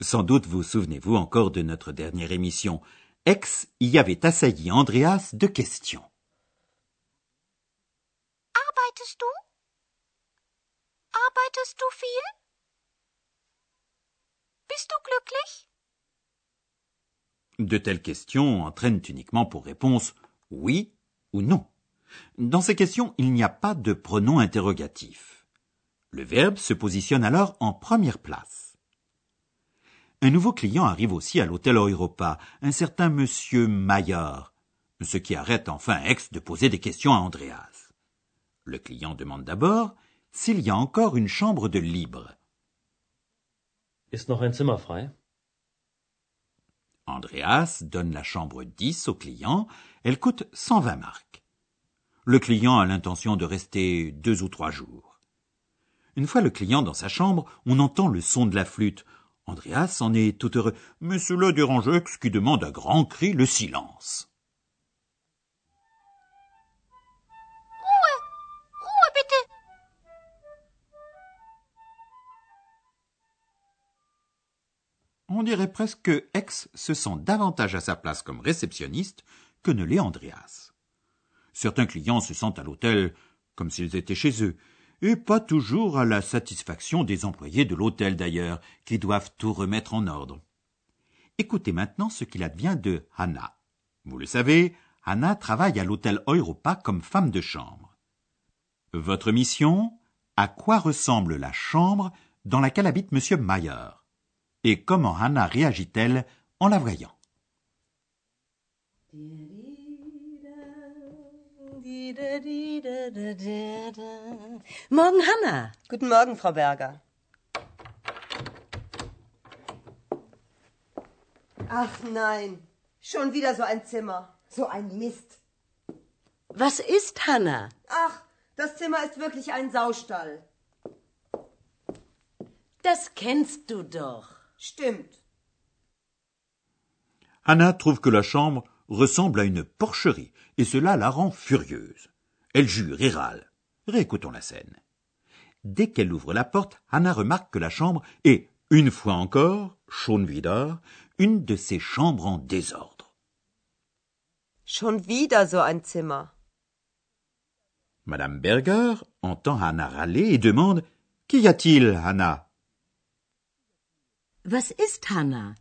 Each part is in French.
Sans doute vous souvenez-vous encore de notre dernière émission. Ex y avait assailli Andreas de questions. Arbeitest du? Arbeitest du viel? Bist du glücklich? De telles questions entraînent uniquement pour réponse oui ou non. Dans ces questions, il n'y a pas de pronom interrogatif. Le verbe se positionne alors en première place. Un nouveau client arrive aussi à l'hôtel Europa, un certain monsieur Maillard, ce qui arrête enfin Ex de poser des questions à Andreas. Le client demande d'abord s'il y a encore une chambre de libre. Ist noch ein Zimmer frei? Andreas donne la chambre 10 au client, elle coûte 120 marks. Le client a l'intention de rester deux ou trois jours. Une fois le client dans sa chambre, on entend le son de la flûte. Andreas en est tout heureux, mais cela dérange Ex qui demande à grands cris le silence. On dirait presque que Ex se sent davantage à sa place comme réceptionniste que ne l'est Andreas. Certains clients se sentent à l'hôtel comme s'ils étaient chez eux, et pas toujours à la satisfaction des employés de l'hôtel d'ailleurs, qui doivent tout remettre en ordre. Écoutez maintenant ce qu'il advient de Hannah. Vous le savez, Hannah travaille à l'hôtel Europa comme femme de chambre. Votre mission? À quoi ressemble la chambre dans laquelle habite Monsieur Mayer? Et comment Hannah réagit-elle en la voyant? Morgen, Hanna. Guten Morgen, Frau Berger. Ach nein, schon wieder so ein Zimmer. So ein Mist. Was ist Hanna? Ach, das Zimmer ist wirklich ein Saustall. Das kennst du doch. Stimmt. Hannah trouve que la chambre ressemble à une porcherie, et cela la rend furieuse. Elle jure et râle. Réécoutons la scène. Dès qu'elle ouvre la porte, Hannah remarque que la chambre est, une fois encore, schon wieder, une de ces chambres en désordre. Schon wieder so ein Zimmer. Madame Berger entend Hannah râler et demande Qu'y a-t-il, Hannah? Was ist Hanna?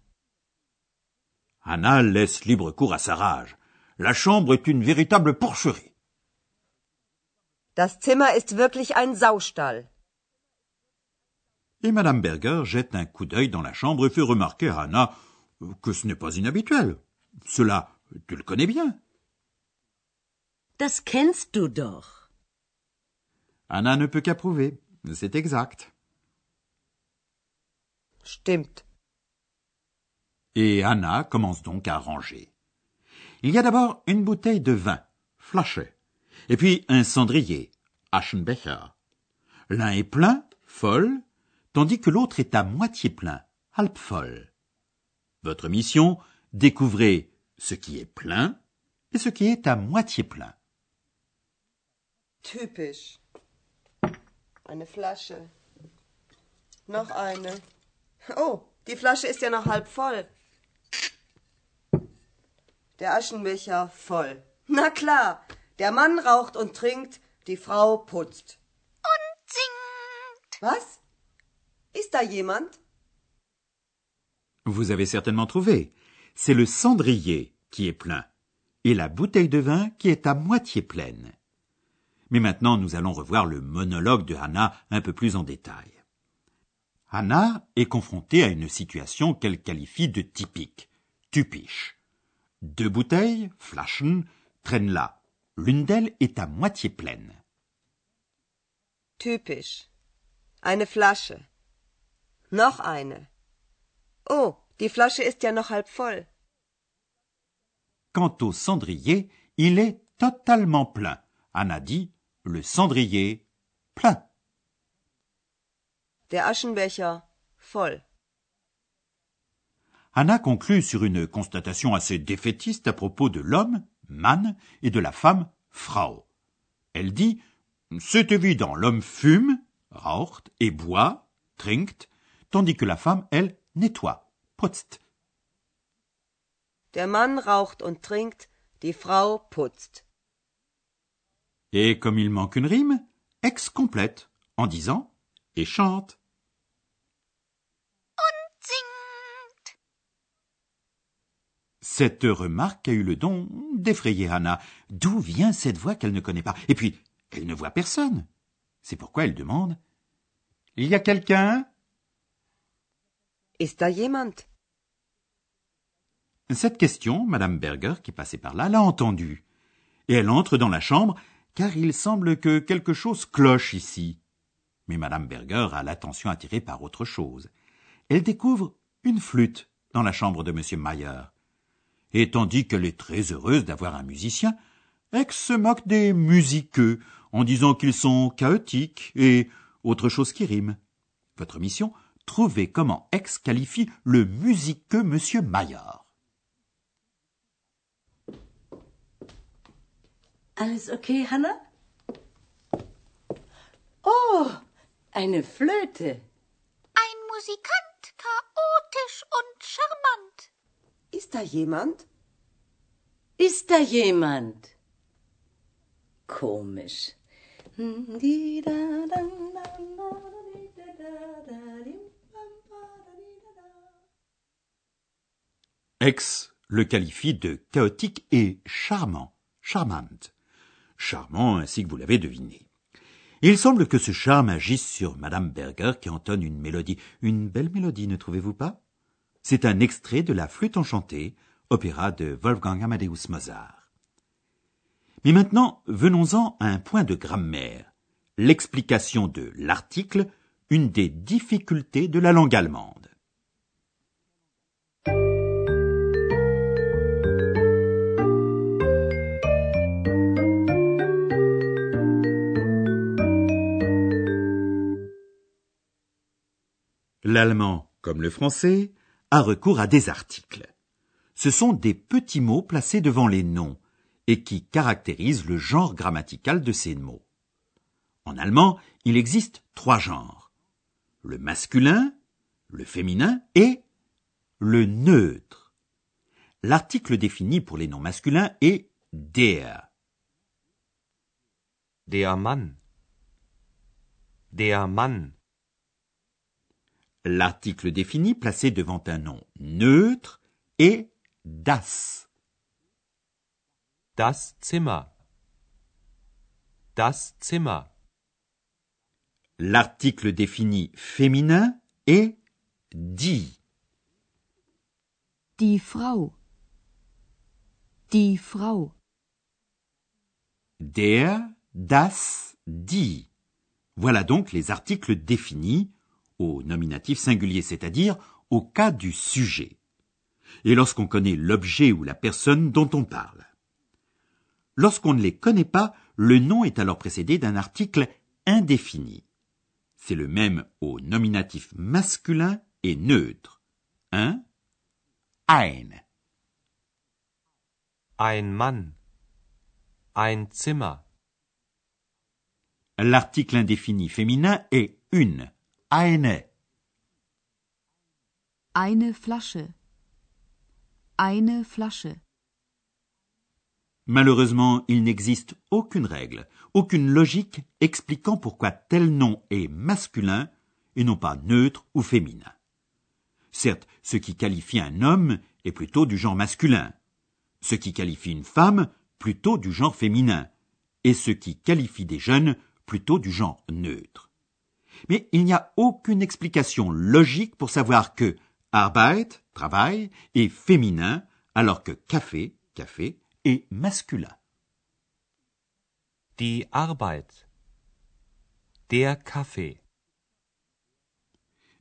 Hannah laisse libre cours à sa rage. La chambre est une véritable porcherie. Das Zimmer ist wirklich ein Saustall. Et Madame Berger jette un coup d'œil dans la chambre et fait remarquer à Hannah que ce n'est pas inhabituel. Cela, tu le connais bien. Das kennst du doch. Hannah ne peut qu'approuver. C'est exact. Stimmt. Et Hannah commence donc à ranger. Il y a d'abord une bouteille de vin, Flasche, et puis un cendrier, Aschenbecher. L'un est plein, folle, tandis que l'autre est à moitié plein, halb voll. Votre mission, découvrez ce qui est plein et ce qui est à moitié plein. Typisch. Eine Flasche. Noch eine. Oh, die Flasche ist ja noch halb. Der Aschenbecher voll. Na klar, der Mann raucht und trinkt, die Frau putzt. Und singt! Was? Ist da jemand? Vous avez certainement trouvé. C'est le cendrier qui est plein et la bouteille de vin qui est à moitié pleine. Mais maintenant, nous allons revoir le monologue de Hannah un peu plus en détail. Hannah est confrontée à une situation qu'elle qualifie de typique, typisch. Deux bouteilles, Flaschen, traînent là. L'une d'elles est à moitié pleine. Typisch. Eine Flasche. Noch eine. Oh, Die Flasche ist ja noch halb voll. Quant au cendrier, il est totalement plein. Anna dit le cendrier plein. Der Aschenbecher voll. Anna conclut sur une constatation assez défaitiste à propos de l'homme, Mann, et de la femme, Frau. Elle dit C'est évident, l'homme fume, raucht, et boit, trinkt, tandis que la femme, elle, nettoie, putzt. Der Mann raucht und trinkt, die Frau putzt. Et comme il manque une rime, ex complète en disant et chante. Cette remarque a eu le don d'effrayer Anna. D'où vient cette voix qu'elle ne connaît pas? Et puis, elle ne voit personne. C'est pourquoi elle demande Il y a quelqu'un? Jemand? Cette question, Madame Berger, qui passait par là, l'a entendue. Et elle entre dans la chambre, car il semble que quelque chose cloche ici. Mais Madame Berger a l'attention attirée par autre chose. Elle découvre une flûte dans la chambre de Monsieur Mayer. Et tandis qu'elle est très heureuse d'avoir un musicien, Ex se moque des musiqueux en disant qu'ils sont chaotiques et autre chose qui rime. Votre mission, trouver comment Ex qualifie le musiqueux Monsieur Mayer. Alles okay, Hannah? Oh, eine Flöte. Ein Musikant, chaotisch und charmant. Ist da jemand? Ist da jemand? Komisch. Ex le qualifie de chaotique et charmant, charmante. Charmant ainsi que vous l'avez deviné. Il semble que ce charme agisse sur Madame Berger qui entonne une mélodie, une belle mélodie, ne trouvez-vous pas? C'est un extrait de la Flûte enchantée, opéra de Wolfgang Amadeus Mozart. Mais maintenant, venons-en à un point de grammaire, l'explication de l'article, une des difficultés de la langue allemande. L'allemand, comme le français, a recours à des articles. Ce sont des petits mots placés devant les noms et qui caractérisent le genre grammatical de ces mots. En allemand, il existe trois genres. Le masculin, le féminin et le neutre. L'article défini pour les noms masculins est der. Der Mann. Der Mann. L'article défini placé devant un nom neutre est das. Das Zimmer. Das Zimmer. L'article défini féminin est die. Die Frau. Die Frau. Der, das, die. Voilà donc les articles définis au nominatif singulier, c'est-à-dire au cas du sujet. Et lorsqu'on connaît l'objet ou la personne dont on parle. Lorsqu'on ne les connaît pas, le nom est alors précédé d'un article indéfini. C'est le même au nominatif masculin et neutre. Un, ein. Ein Mann. Ein Zimmer. L'article indéfini féminin est une, eine. Eine Flasche. Eine Flasche. Malheureusement, il n'existe aucune règle, aucune logique expliquant pourquoi tel nom est masculin et non pas neutre ou féminin. Certes, ce qui qualifie un homme est plutôt du genre masculin, ce qui qualifie une femme plutôt du genre féminin, et ce qui qualifie des jeunes plutôt du genre neutre. Mais il n'y a aucune explication logique pour savoir que Arbeit, travail, est féminin, alors que café, café, est masculin. Die Arbeit. Der Kaffee.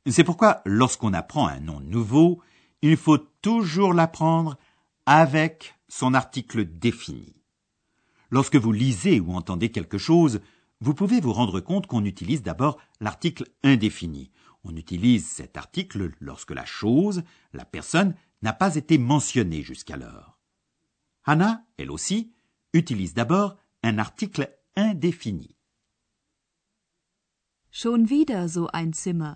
C'est pourquoi, lorsqu'on apprend un nom nouveau, il faut toujours l'apprendre avec son article défini. Lorsque vous lisez ou entendez quelque chose, vous pouvez vous rendre compte qu'on utilise d'abord l'article indéfini. On utilise cet article lorsque la chose, la personne, n'a pas été mentionnée jusqu'alors. Hannah, elle aussi, utilise d'abord un article indéfini. Schon wieder so ein Zimmer.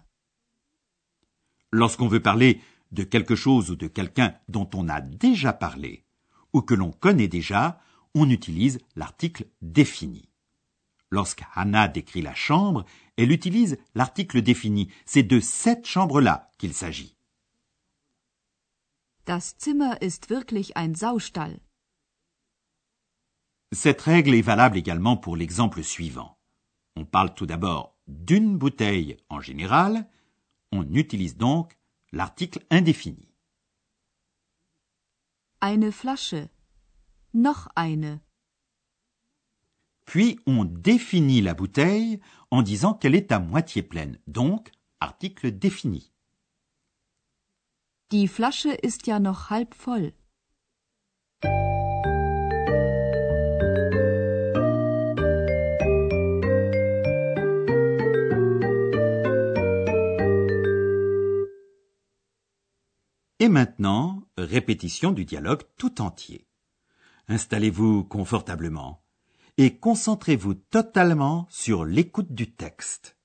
Lorsqu'on veut parler de quelque chose ou de quelqu'un dont on a déjà parlé, ou que l'on connaît déjà, on utilise l'article défini. Lorsque Hannah décrit la chambre, elle utilise l'article défini. C'est de cette chambre-là qu'il s'agit. Das Zimmer ist wirklich ein Saustall. Cette règle est valable également pour l'exemple suivant. On parle tout d'abord d'une bouteille en général, on utilise donc l'article indéfini. Eine Flasche. Noch eine. Puis on définit la bouteille en disant qu'elle est à moitié pleine, donc article défini. Die Flasche ist ja noch halb voll. Et maintenant, répétition du dialogue tout entier. Installez-vous confortablement et concentrez-vous totalement sur l'écoute du texte.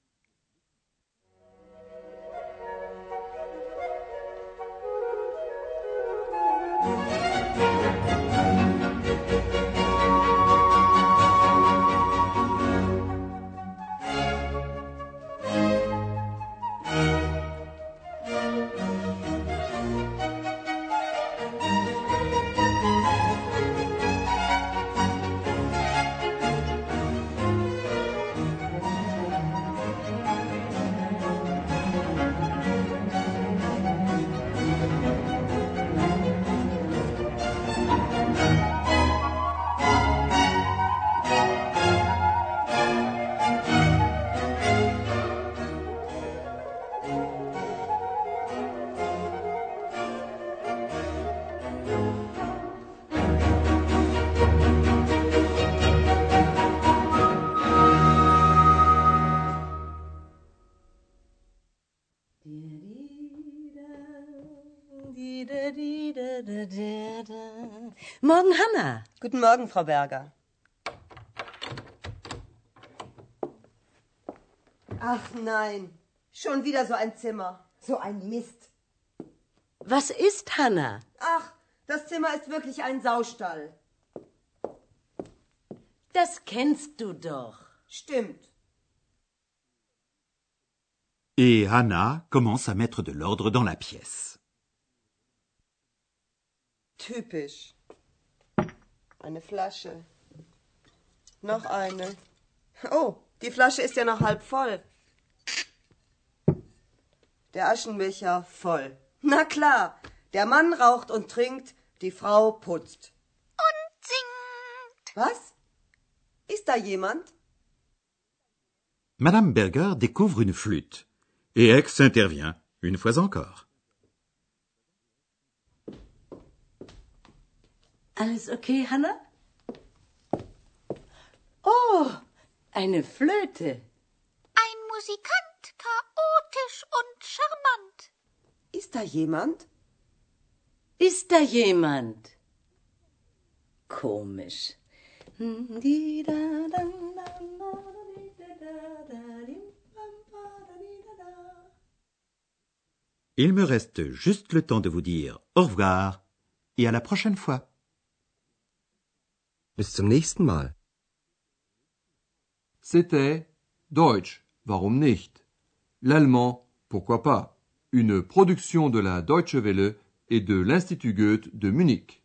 Morgen, Hanna. Guten Morgen, Frau Berger. Ach nein, schon wieder so ein Zimmer. So ein Mist. Was ist, Hanna? Ach, das Zimmer ist wirklich ein Saustall. Das kennst du doch. Stimmt. Et Hannah commence à mettre de l'ordre dans la pièce. Typisch. Eine Flasche. Noch eine. Oh, die Flasche ist ja noch halb voll. Der Aschenbecher voll. Na klar, der Mann raucht und trinkt, die Frau putzt. Und singt. Was? Ist da jemand? Madame Berger découvre une flûte. Et Ex intervient, une fois encore. Alles okay, Hanna? Oh, eine Flöte. Ein Musikant, chaotisch und charmant. Ist da jemand? Ist da jemand? Komisch. Il me reste juste le temps de vous dire au revoir et à la prochaine fois. Bis zum nächsten Mal. C'était Deutsch, warum nicht? L'allemand, pourquoi pas? Une production de la Deutsche Welle et de l'Institut Goethe de Munich.